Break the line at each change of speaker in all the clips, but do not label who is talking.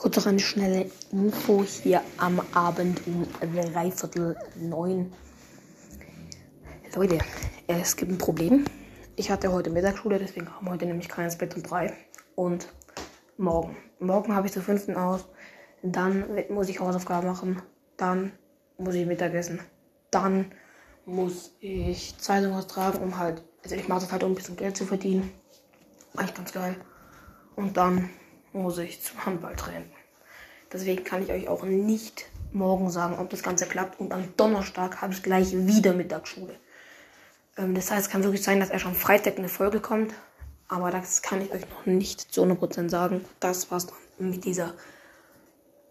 Kurz noch eine schnelle Info hier am Abend um dreiviertel neun. Leute, es gibt ein Problem. Ich hatte heute Mittagsschule, deswegen kam heute nämlich keines Bett um drei. Und morgen. Morgen habe ich zur fünften aus. Dann muss ich Hausaufgaben machen. Dann muss ich Mittagessen. Dann muss ich Zeitung austragen, um halt, also ich mache das halt, um ein bisschen Geld zu verdienen. Eigentlich ganz geil. Und dann muss ich zum Handballtraining. Deswegen kann ich euch auch nicht morgen sagen, ob das Ganze klappt. Und am Donnerstag habe ich gleich wieder Mittagsschule. Ähm, das heißt, es kann wirklich sein, dass er schon Freitag eine Folge kommt. Aber das kann ich euch noch nicht zu 100% sagen. Das war's dann mit dieser,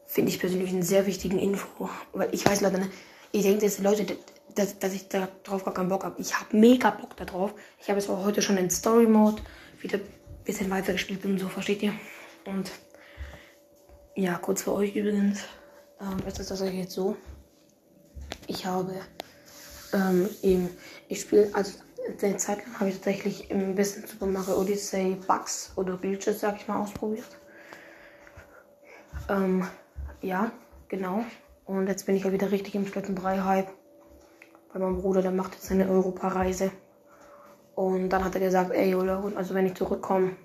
finde ich persönlich, einen sehr wichtigen Info. Weil ich weiß leider nicht, ich denke, dass die Leute, dass, dass ich darauf gar keinen Bock habe. Ich habe mega Bock darauf. Ich habe es auch heute schon in Story Mode wieder ein bisschen weiter gespielt und so, versteht ihr? Und ja, kurz für euch übrigens, ähm, ist es tatsächlich jetzt so. Ich habe ähm, eben, ich spiele, also eine Zeit lang habe ich tatsächlich ein bisschen Super Mario Odyssey Bugs oder Glitches, sag ich mal, ausprobiert. Ähm, ja, genau. Und jetzt bin ich ja wieder richtig im Splatoon 3 Hype. Weil mein Bruder, der macht jetzt seine Europareise. Und dann hat er gesagt, ey, Jola, also wenn ich zurückkomme,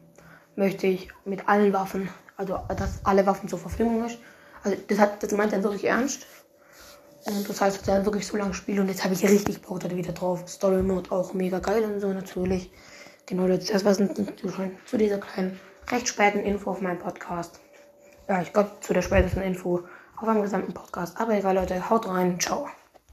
möchte ich mit allen Waffen, also dass alle Waffen zur Verfügung ist. Also das hat, das meint er wirklich ernst. Und das heißt, dass er wirklich so lange spielt und jetzt habe ich richtig Bock da wieder drauf. Story Mode auch mega geil und so natürlich. Genau, das war zu dieser kleinen, recht späten Info auf meinem Podcast. Ja, ich glaube zu der spätesten Info auf meinem gesamten Podcast. Aber egal, Leute, haut rein, ciao.